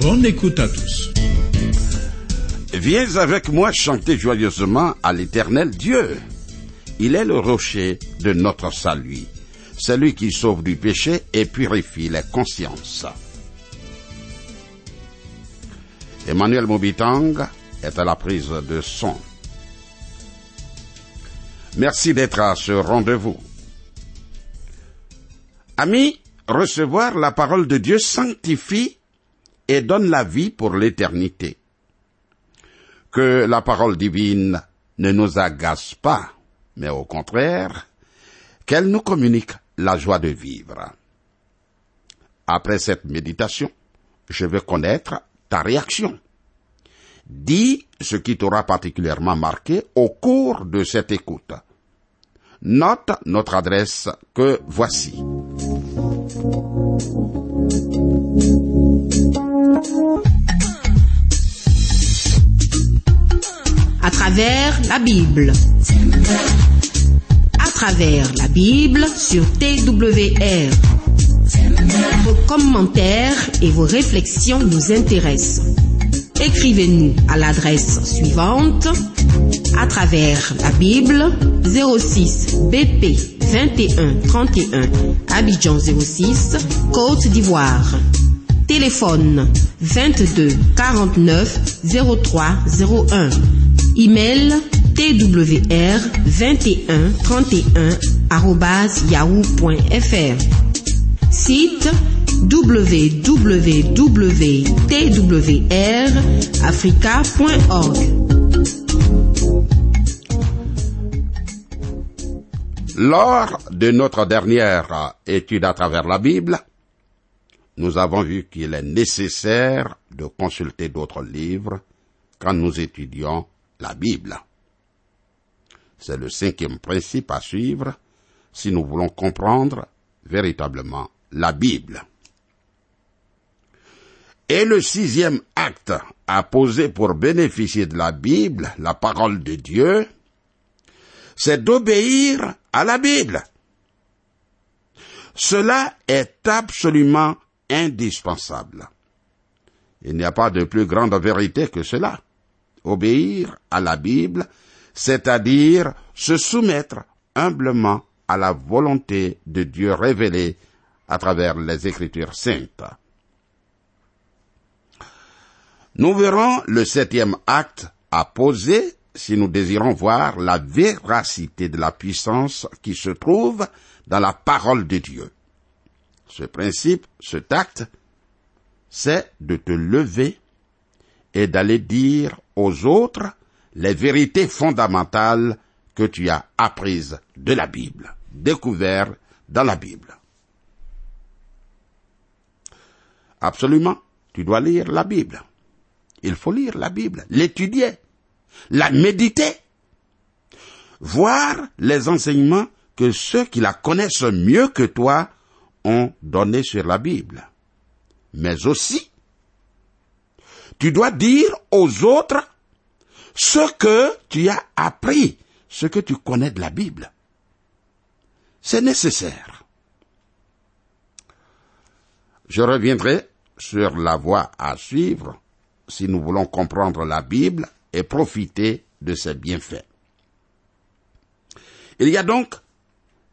Bonne écoute à tous. Viens avec moi chanter joyeusement à l'éternel Dieu. Il est le rocher de notre salut, celui qui sauve du péché et purifie les consciences. Emmanuel Mobitang est à la prise de son. Merci d'être à ce rendez-vous. Amis, recevoir la parole de Dieu sanctifie et donne la vie pour l'éternité. Que la parole divine ne nous agace pas, mais au contraire, qu'elle nous communique la joie de vivre. Après cette méditation, je veux connaître ta réaction. Dis ce qui t'aura particulièrement marqué au cours de cette écoute. Note notre adresse que voici. À travers la Bible. À travers la Bible sur TWR. Vos commentaires et vos réflexions nous intéressent. Écrivez-nous à l'adresse suivante à travers la Bible 06 BP 21 31 Abidjan 06 Côte d'Ivoire. Téléphone 22 49 03 01. Email twr 21 31 yahoo.fr. Site www.twrafrica.org. Lors de notre dernière étude à travers la Bible, nous avons vu qu'il est nécessaire de consulter d'autres livres quand nous étudions la Bible. C'est le cinquième principe à suivre si nous voulons comprendre véritablement la Bible. Et le sixième acte à poser pour bénéficier de la Bible, la parole de Dieu, c'est d'obéir à la Bible. Cela est absolument indispensable. Il n'y a pas de plus grande vérité que cela. Obéir à la Bible, c'est-à-dire se soumettre humblement à la volonté de Dieu révélée à travers les Écritures saintes. Nous verrons le septième acte à poser si nous désirons voir la véracité de la puissance qui se trouve dans la parole de Dieu. Ce principe, ce acte, c'est de te lever et d'aller dire aux autres les vérités fondamentales que tu as apprises de la Bible, découvertes dans la Bible. Absolument, tu dois lire la Bible. Il faut lire la Bible, l'étudier, la méditer, voir les enseignements que ceux qui la connaissent mieux que toi ont donnés sur la Bible. Mais aussi, tu dois dire aux autres ce que tu as appris, ce que tu connais de la Bible. C'est nécessaire. Je reviendrai sur la voie à suivre si nous voulons comprendre la Bible et profiter de ses bienfaits. Il y a donc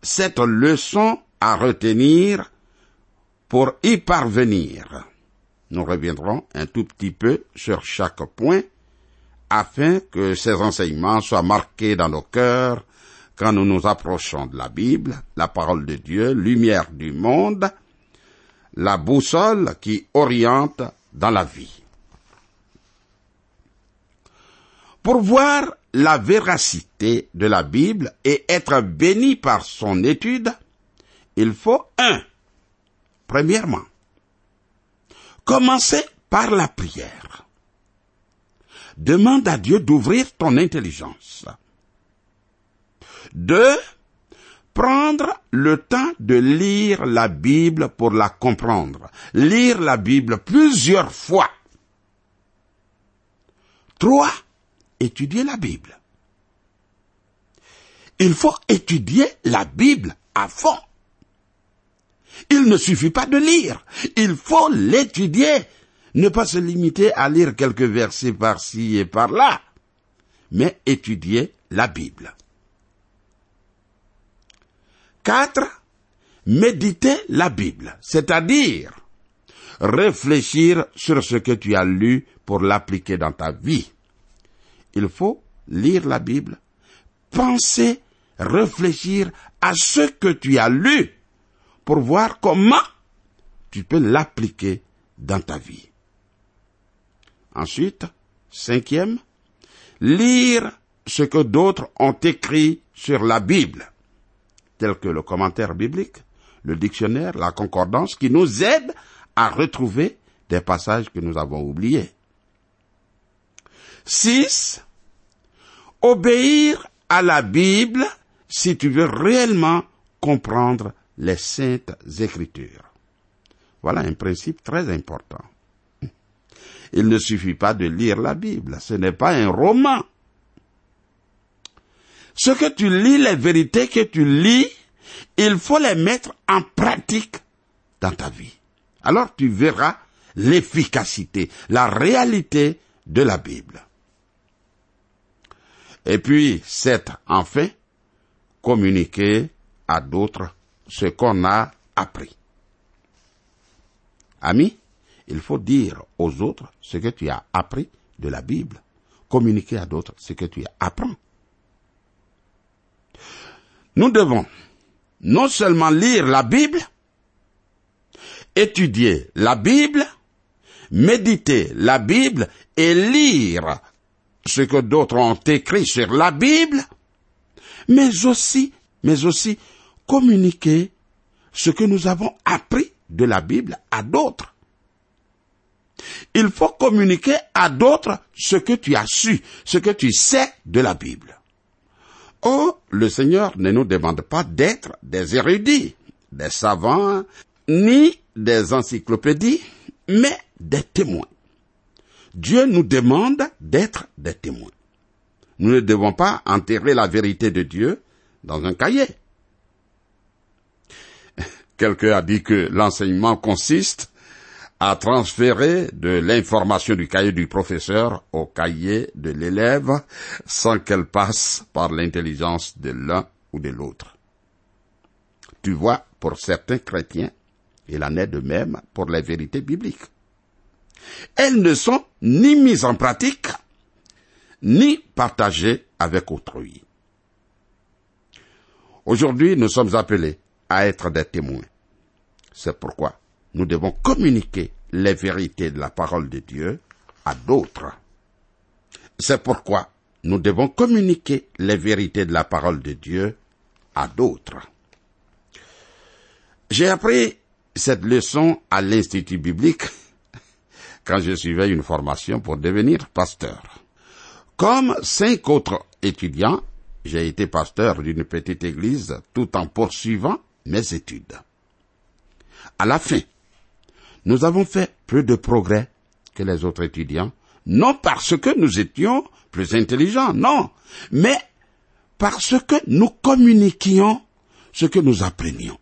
cette leçon à retenir pour y parvenir. Nous reviendrons un tout petit peu sur chaque point afin que ces enseignements soient marqués dans nos cœurs quand nous nous approchons de la Bible, la parole de Dieu, lumière du monde, la boussole qui oriente dans la vie. Pour voir la véracité de la Bible et être béni par son étude, il faut un. Premièrement, commencer par la prière. Demande à Dieu d'ouvrir ton intelligence. Deux, prendre le temps de lire la Bible pour la comprendre. Lire la Bible plusieurs fois. Trois, étudier la Bible. Il faut étudier la Bible à fond. Il ne suffit pas de lire, il faut l'étudier. Ne pas se limiter à lire quelques versets par-ci et par-là, mais étudier la Bible. 4. Méditer la Bible, c'est-à-dire réfléchir sur ce que tu as lu pour l'appliquer dans ta vie. Il faut lire la Bible, penser, réfléchir à ce que tu as lu pour voir comment tu peux l'appliquer dans ta vie. Ensuite, cinquième, lire ce que d'autres ont écrit sur la Bible, tel que le commentaire biblique, le dictionnaire, la concordance, qui nous aide à retrouver des passages que nous avons oubliés. Six, obéir à la Bible si tu veux réellement comprendre les saintes écritures. Voilà un principe très important. Il ne suffit pas de lire la Bible, ce n'est pas un roman. Ce que tu lis, les vérités que tu lis, il faut les mettre en pratique dans ta vie. Alors tu verras l'efficacité, la réalité de la Bible. Et puis, c'est enfin communiquer à d'autres ce qu'on a appris. Ami, il faut dire aux autres ce que tu as appris de la Bible. Communiquer à d'autres ce que tu apprends. Nous devons non seulement lire la Bible, étudier la Bible, méditer la Bible et lire ce que d'autres ont écrit sur la Bible, mais aussi, mais aussi communiquer ce que nous avons appris de la Bible à d'autres. Il faut communiquer à d'autres ce que tu as su, ce que tu sais de la Bible. Oh, le Seigneur ne nous demande pas d'être des érudits, des savants, ni des encyclopédies, mais des témoins. Dieu nous demande d'être des témoins. Nous ne devons pas enterrer la vérité de Dieu dans un cahier. Quelqu'un a dit que l'enseignement consiste à transférer de l'information du cahier du professeur au cahier de l'élève sans qu'elle passe par l'intelligence de l'un ou de l'autre. Tu vois, pour certains chrétiens, il en est de même pour les vérités bibliques. Elles ne sont ni mises en pratique, ni partagées avec autrui. Aujourd'hui, nous sommes appelés à être des témoins. C'est pourquoi nous devons communiquer les vérités de la parole de Dieu à d'autres. C'est pourquoi nous devons communiquer les vérités de la parole de Dieu à d'autres. J'ai appris cette leçon à l'Institut biblique quand je suivais une formation pour devenir pasteur. Comme cinq autres étudiants, j'ai été pasteur d'une petite église tout en poursuivant mes études. À la fin, nous avons fait plus de progrès que les autres étudiants, non parce que nous étions plus intelligents, non, mais parce que nous communiquions ce que nous apprenions.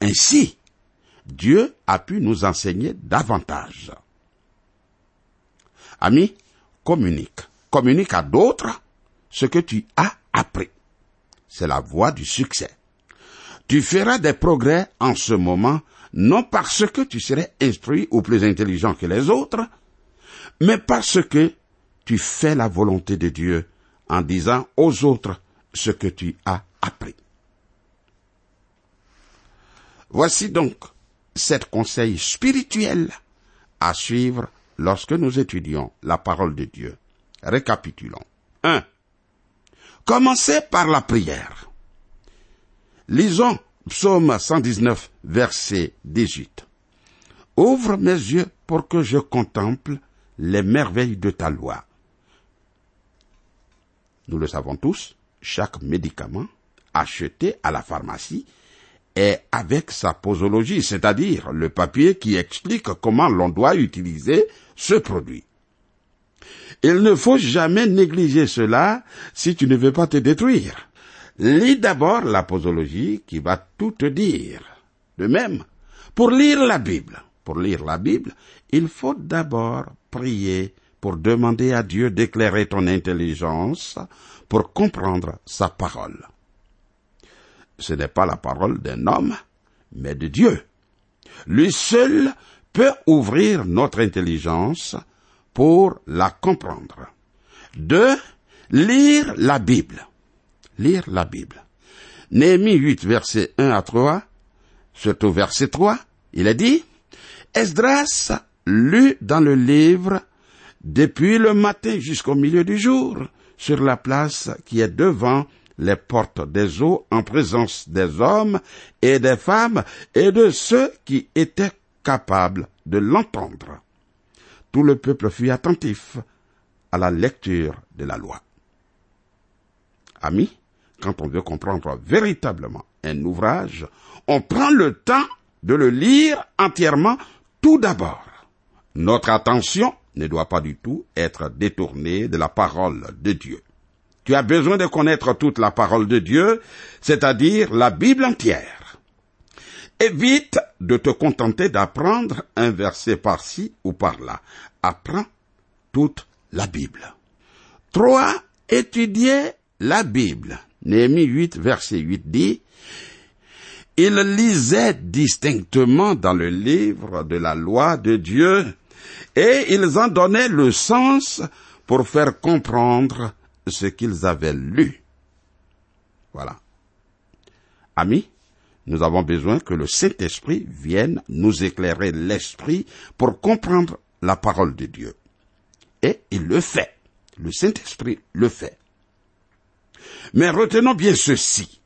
Ainsi, Dieu a pu nous enseigner davantage. Ami, communique. Communique à d'autres ce que tu as appris. C'est la voie du succès. Tu feras des progrès en ce moment, non parce que tu serais instruit ou plus intelligent que les autres, mais parce que tu fais la volonté de Dieu en disant aux autres ce que tu as appris. Voici donc sept conseils spirituels à suivre lorsque nous étudions la parole de Dieu. Récapitulons. 1. Commencez par la prière. Lisons Psaume 119, verset 18. Ouvre mes yeux pour que je contemple les merveilles de ta loi. Nous le savons tous, chaque médicament acheté à la pharmacie est avec sa posologie, c'est-à-dire le papier qui explique comment l'on doit utiliser ce produit. Il ne faut jamais négliger cela si tu ne veux pas te détruire. Lis d'abord la posologie qui va tout te dire. De même, pour lire la Bible, pour lire la Bible, il faut d'abord prier pour demander à Dieu d'éclairer ton intelligence pour comprendre sa parole. Ce n'est pas la parole d'un homme, mais de Dieu. Lui seul peut ouvrir notre intelligence pour la comprendre. Deux, lire la Bible. Lire la Bible. Néhémie 8, verset 1 à 3, surtout verset 3, il a dit, Esdras lut dans le livre depuis le matin jusqu'au milieu du jour sur la place qui est devant les portes des eaux en présence des hommes et des femmes et de ceux qui étaient capables de l'entendre. Tout le peuple fut attentif à la lecture de la loi. Amis, quand on veut comprendre véritablement un ouvrage, on prend le temps de le lire entièrement tout d'abord. Notre attention ne doit pas du tout être détournée de la parole de Dieu. Tu as besoin de connaître toute la parole de Dieu, c'est-à-dire la Bible entière. Évite de te contenter d'apprendre un verset par-ci ou par-là. Apprends toute la Bible. 3. Étudier la Bible. Néhémie 8, verset 8 dit, Il lisait distinctement dans le livre de la loi de Dieu, et ils en donnaient le sens pour faire comprendre ce qu'ils avaient lu. Voilà. Amis, nous avons besoin que le Saint-Esprit vienne nous éclairer l'esprit pour comprendre la parole de Dieu. Et il le fait. Le Saint-Esprit le fait. Mais retenons bien ceci.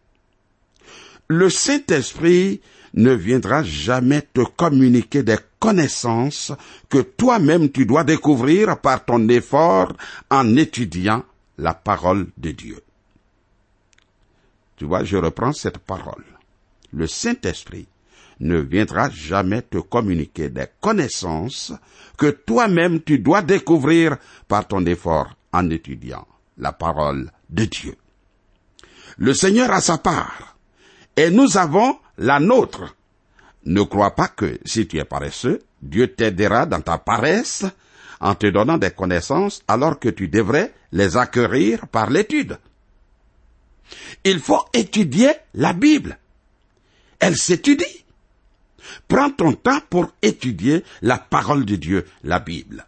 Le Saint-Esprit ne viendra jamais te communiquer des connaissances que toi-même tu dois découvrir par ton effort en étudiant la parole de Dieu. Tu vois, je reprends cette parole. Le Saint-Esprit ne viendra jamais te communiquer des connaissances que toi-même tu dois découvrir par ton effort en étudiant la parole de Dieu. Le Seigneur a sa part et nous avons la nôtre. Ne crois pas que si tu es paresseux, Dieu t'aidera dans ta paresse en te donnant des connaissances alors que tu devrais les acquérir par l'étude. Il faut étudier la Bible. Elle s'étudie. Prends ton temps pour étudier la parole de Dieu, la Bible.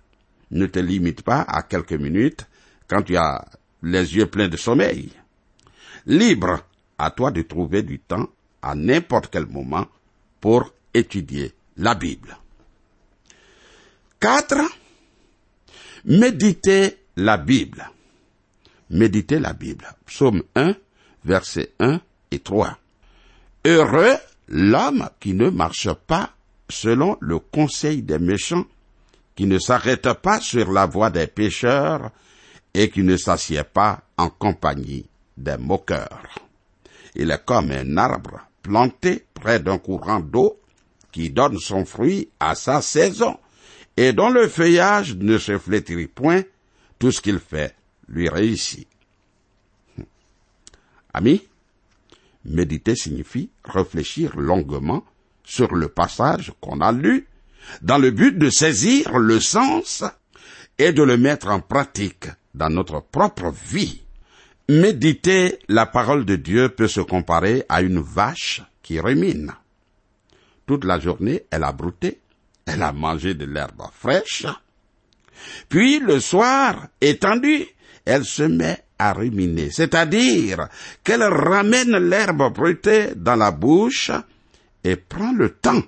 Ne te limite pas à quelques minutes quand tu as les yeux pleins de sommeil. Libre à toi de trouver du temps à n'importe quel moment pour étudier la Bible. 4. Méditer la Bible. Méditer la Bible. Psaume 1, versets 1 et 3. Heureux l'homme qui ne marche pas selon le conseil des méchants, qui ne s'arrête pas sur la voie des pécheurs et qui ne s'assied pas en compagnie des moqueurs. Il est comme un arbre planté près d'un courant d'eau qui donne son fruit à sa saison et dont le feuillage ne se flétrit point, tout ce qu'il fait lui réussit. Ami, méditer signifie réfléchir longuement sur le passage qu'on a lu, dans le but de saisir le sens et de le mettre en pratique dans notre propre vie. Méditer la parole de Dieu peut se comparer à une vache qui rumine. Toute la journée, elle a brouté, elle a mangé de l'herbe fraîche, puis le soir, étendue, elle se met à ruminer, c'est-à-dire qu'elle ramène l'herbe brutée dans la bouche et prend le temps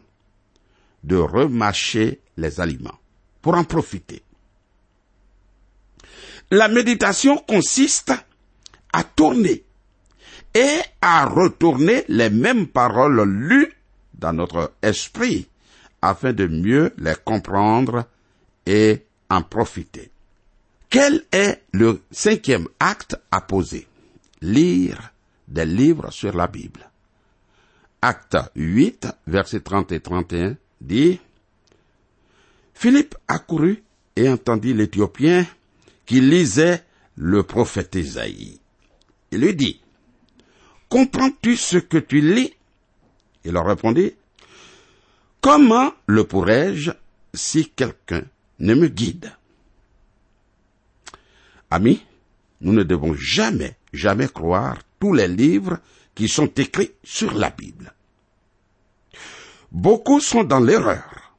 de remâcher les aliments pour en profiter. La méditation consiste à tourner et à retourner les mêmes paroles lues dans notre esprit afin de mieux les comprendre et en profiter. Quel est le cinquième acte à poser? Lire des livres sur la Bible. Acte 8, versets 30 et 31 dit Philippe accourut et entendit l'Éthiopien qui lisait le prophète Isaïe. Il lui dit, Comprends-tu ce que tu lis? Il leur répondit, Comment le pourrais-je si quelqu'un ne me guide? Amis, nous ne devons jamais, jamais croire tous les livres qui sont écrits sur la Bible. Beaucoup sont dans l'erreur.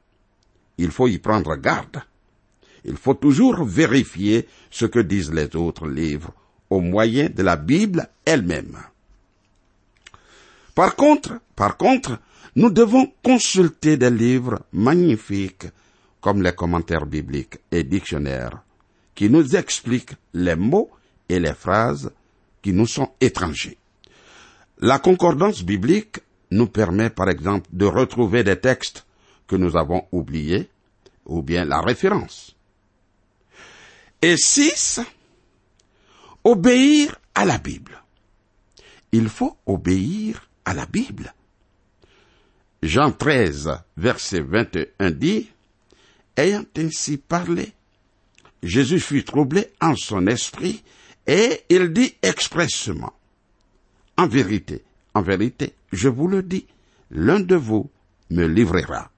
Il faut y prendre garde. Il faut toujours vérifier ce que disent les autres livres au moyen de la Bible elle-même. Par contre, par contre, nous devons consulter des livres magnifiques comme les commentaires bibliques et dictionnaires qui nous expliquent les mots et les phrases qui nous sont étrangers. La concordance biblique nous permet par exemple de retrouver des textes que nous avons oubliés ou bien la référence. Et six, obéir à la Bible. Il faut obéir à la Bible. Jean 13, verset 21 dit, Ayant ainsi parlé, Jésus fut troublé en son esprit et il dit expressement, En vérité, en vérité, je vous le dis, l'un de vous me livrera.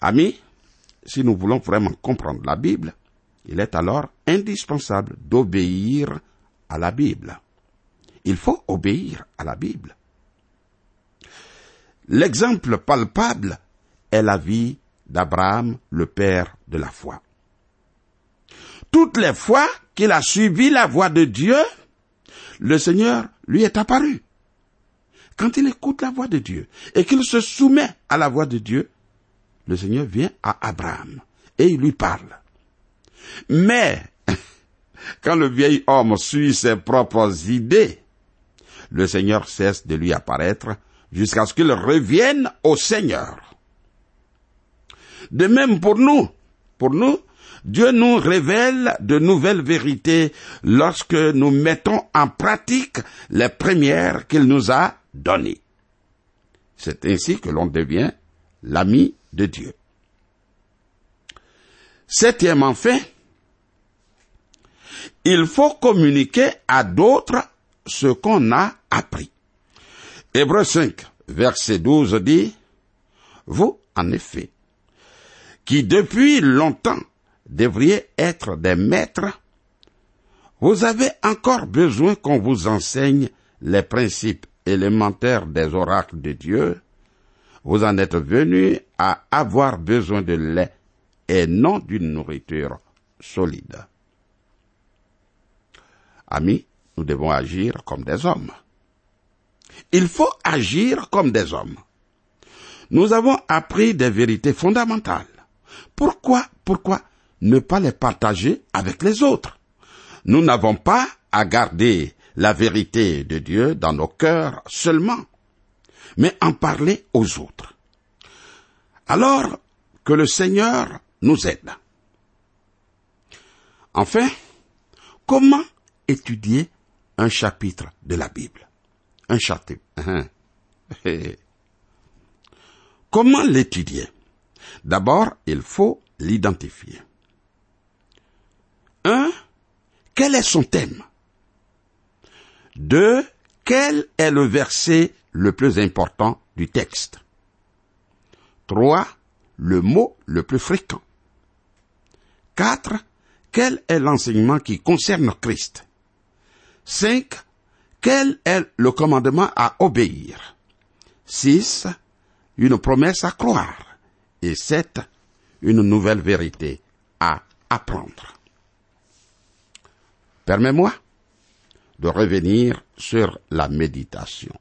Amis, si nous voulons vraiment comprendre la Bible, il est alors indispensable d'obéir à la Bible. Il faut obéir à la Bible. L'exemple palpable est la vie d'Abraham, le père de la foi. Toutes les fois qu'il a suivi la voie de Dieu, le Seigneur lui est apparu. Quand il écoute la voix de Dieu et qu'il se soumet à la voix de Dieu, le Seigneur vient à Abraham et il lui parle. Mais, quand le vieil homme suit ses propres idées, le Seigneur cesse de lui apparaître jusqu'à ce qu'il revienne au Seigneur. De même pour nous, pour nous, Dieu nous révèle de nouvelles vérités lorsque nous mettons en pratique les premières qu'il nous a données. C'est ainsi que l'on devient l'ami de Dieu. Septième enfin, il faut communiquer à d'autres ce qu'on a appris. Hébreu 5, verset 12 dit, Vous, en effet, qui depuis longtemps devriez être des maîtres, vous avez encore besoin qu'on vous enseigne les principes élémentaires des oracles de Dieu, vous en êtes venus à avoir besoin de lait et non d'une nourriture solide. Amis, nous devons agir comme des hommes. Il faut agir comme des hommes. Nous avons appris des vérités fondamentales. Pourquoi, pourquoi ne pas les partager avec les autres? Nous n'avons pas à garder la vérité de Dieu dans nos cœurs seulement, mais en parler aux autres. Alors que le Seigneur nous aide. Enfin, comment étudier un chapitre de la Bible Un chapitre. Hein? Comment l'étudier? D'abord, il faut l'identifier. Un, quel est son thème? Deux, quel est le verset le plus important du texte? Trois, le mot le plus fréquent. Quatre, quel est l'enseignement qui concerne Christ? Cinq, quel est le commandement à obéir? Six, une promesse à croire. Et sept, une nouvelle vérité à apprendre. Permets-moi de revenir sur la méditation.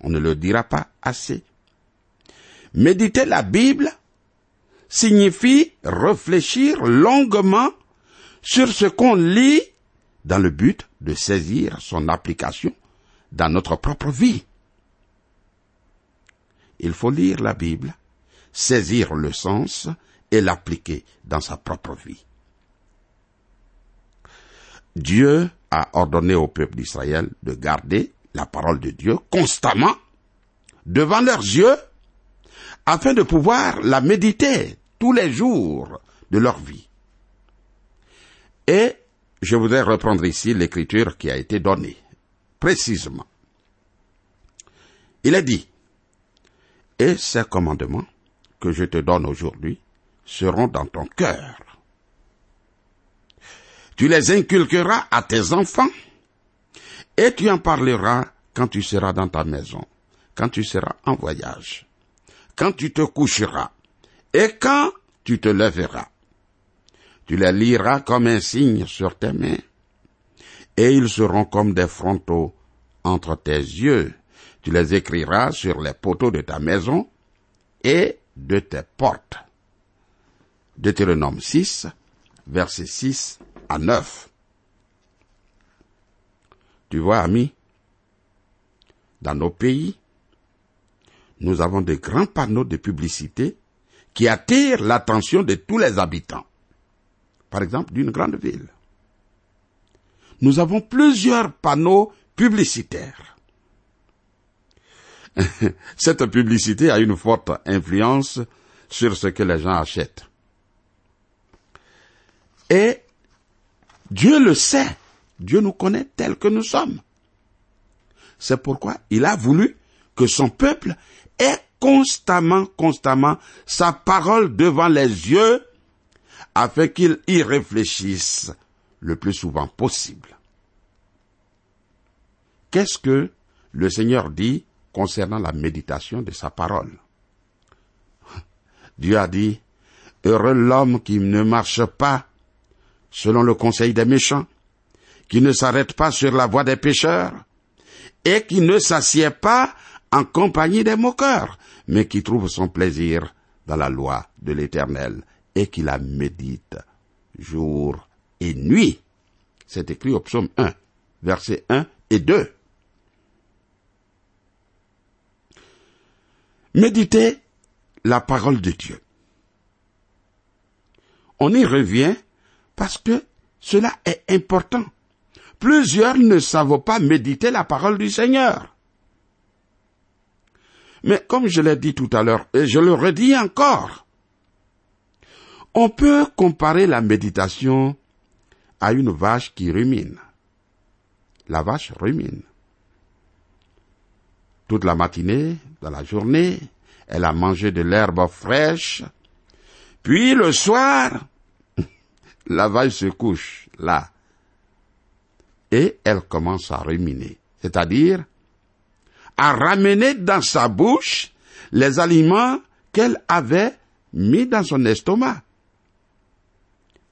On ne le dira pas assez. Méditer la Bible signifie réfléchir longuement sur ce qu'on lit dans le but de saisir son application dans notre propre vie. il faut lire la Bible, saisir le sens et l'appliquer dans sa propre vie. Dieu a ordonné au peuple d'Israël de garder la parole de Dieu constamment devant leurs yeux afin de pouvoir la méditer tous les jours de leur vie. Et je voudrais reprendre ici l'écriture qui a été donnée, précisément. Il est dit, et ces commandements que je te donne aujourd'hui seront dans ton cœur. Tu les inculqueras à tes enfants et tu en parleras quand tu seras dans ta maison, quand tu seras en voyage, quand tu te coucheras et quand tu te lèveras. Tu les liras comme un signe sur tes mains et ils seront comme des frontaux entre tes yeux. Tu les écriras sur les poteaux de ta maison et de tes portes. Deutéronome 6, versets 6 à 9. Tu vois, amis, dans nos pays, nous avons de grands panneaux de publicité qui attirent l'attention de tous les habitants. Par exemple, d'une grande ville. Nous avons plusieurs panneaux publicitaires. Cette publicité a une forte influence sur ce que les gens achètent. Et Dieu le sait. Dieu nous connaît tels que nous sommes. C'est pourquoi il a voulu que son peuple ait constamment, constamment sa parole devant les yeux afin qu'il y réfléchisse le plus souvent possible. Qu'est-ce que le Seigneur dit concernant la méditation de sa parole? Dieu a dit, Heureux l'homme qui ne marche pas selon le conseil des méchants, qui ne s'arrête pas sur la voie des pécheurs, et qui ne s'assied pas en compagnie des moqueurs, mais qui trouve son plaisir dans la loi de l'Éternel, et qui la médite jour et nuit. C'est écrit au psaume 1, versets 1 et 2. Méditez la parole de Dieu. On y revient parce que cela est important. Plusieurs ne savent pas méditer la parole du Seigneur. Mais comme je l'ai dit tout à l'heure, et je le redis encore, on peut comparer la méditation à une vache qui rumine. La vache rumine. Toute la matinée, dans la journée, elle a mangé de l'herbe fraîche. Puis le soir, la vache se couche là. Et elle commence à ruminer. C'est-à-dire, à ramener dans sa bouche les aliments qu'elle avait mis dans son estomac.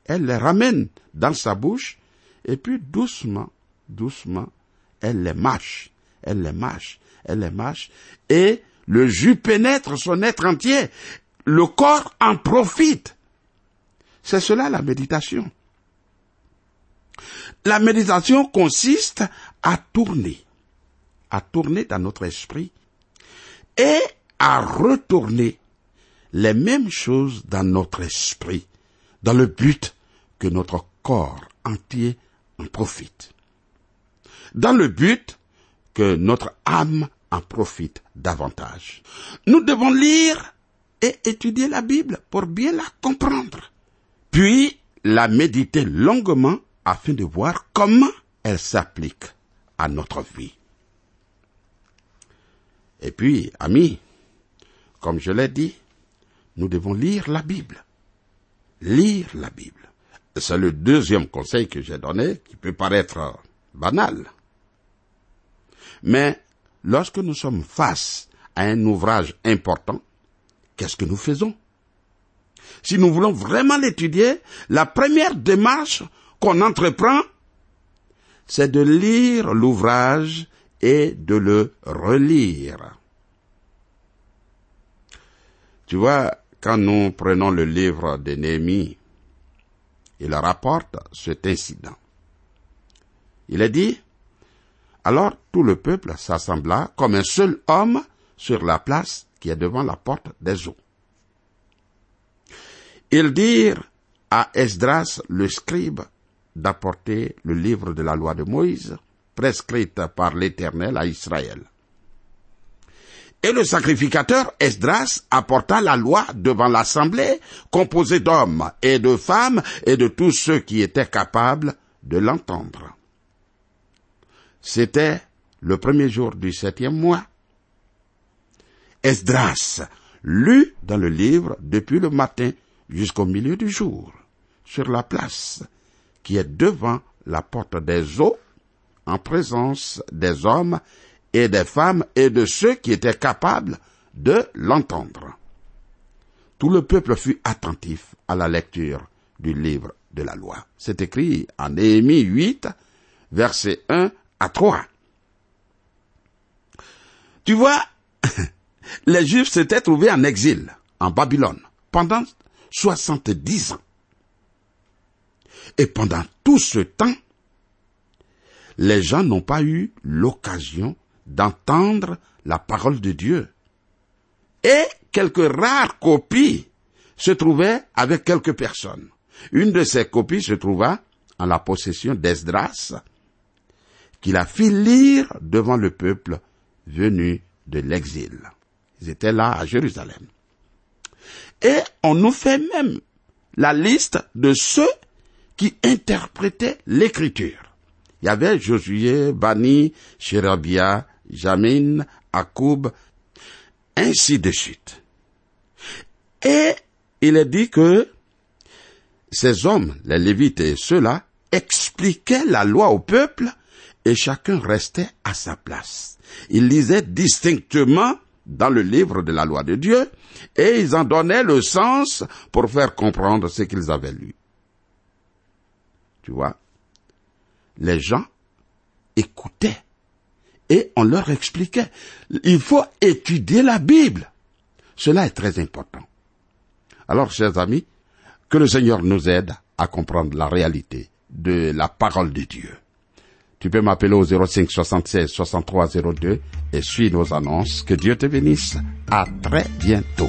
Elle les ramène dans sa bouche et puis doucement, doucement, elle les mâche, elle les mâche, elle les mâche et le jus pénètre son être entier. Le corps en profite. C'est cela la méditation. La méditation consiste à tourner, à tourner dans notre esprit et à retourner les mêmes choses dans notre esprit, dans le but que notre corps entier en profite. Dans le but que notre âme en profite davantage. Nous devons lire et étudier la Bible pour bien la comprendre puis la méditer longuement afin de voir comment elle s'applique à notre vie. Et puis, amis, comme je l'ai dit, nous devons lire la Bible. Lire la Bible. C'est le deuxième conseil que j'ai donné qui peut paraître banal. Mais lorsque nous sommes face à un ouvrage important, qu'est-ce que nous faisons? Si nous voulons vraiment l'étudier, la première démarche qu'on entreprend, c'est de lire l'ouvrage et de le relire. Tu vois, quand nous prenons le livre de Néhémie, il rapporte cet incident. Il est dit, alors tout le peuple s'assembla comme un seul homme sur la place qui est devant la porte des eaux. Ils dirent à Esdras le scribe d'apporter le livre de la loi de Moïse, prescrite par l'Éternel à Israël. Et le sacrificateur Esdras apporta la loi devant l'assemblée, composée d'hommes et de femmes et de tous ceux qui étaient capables de l'entendre. C'était le premier jour du septième mois. Esdras lut dans le livre depuis le matin jusqu'au milieu du jour, sur la place qui est devant la porte des eaux, en présence des hommes et des femmes et de ceux qui étaient capables de l'entendre. Tout le peuple fut attentif à la lecture du livre de la loi. C'est écrit en Néhémie 8, versets 1 à 3. Tu vois, les Juifs s'étaient trouvés en exil, en Babylone, pendant 70 ans. Et pendant tout ce temps, les gens n'ont pas eu l'occasion d'entendre la parole de Dieu. Et quelques rares copies se trouvaient avec quelques personnes. Une de ces copies se trouva en la possession d'Esdras, qu'il a fait lire devant le peuple venu de l'exil. Ils étaient là à Jérusalem. Et on nous fait même la liste de ceux qui interprétaient l'écriture. Il y avait Josué, Bani, Sherabia, Jamin, Akoub, ainsi de suite. Et il est dit que ces hommes, les Lévites et ceux-là, expliquaient la loi au peuple et chacun restait à sa place. Ils lisaient distinctement dans le livre de la loi de Dieu et ils en donnaient le sens pour faire comprendre ce qu'ils avaient lu. Tu vois, les gens écoutaient et on leur expliquait. Il faut étudier la Bible. Cela est très important. Alors, chers amis, que le Seigneur nous aide à comprendre la réalité de la parole de Dieu. Tu peux m'appeler au 05 76 63 02 et suis nos annonces. Que Dieu te bénisse. À très bientôt.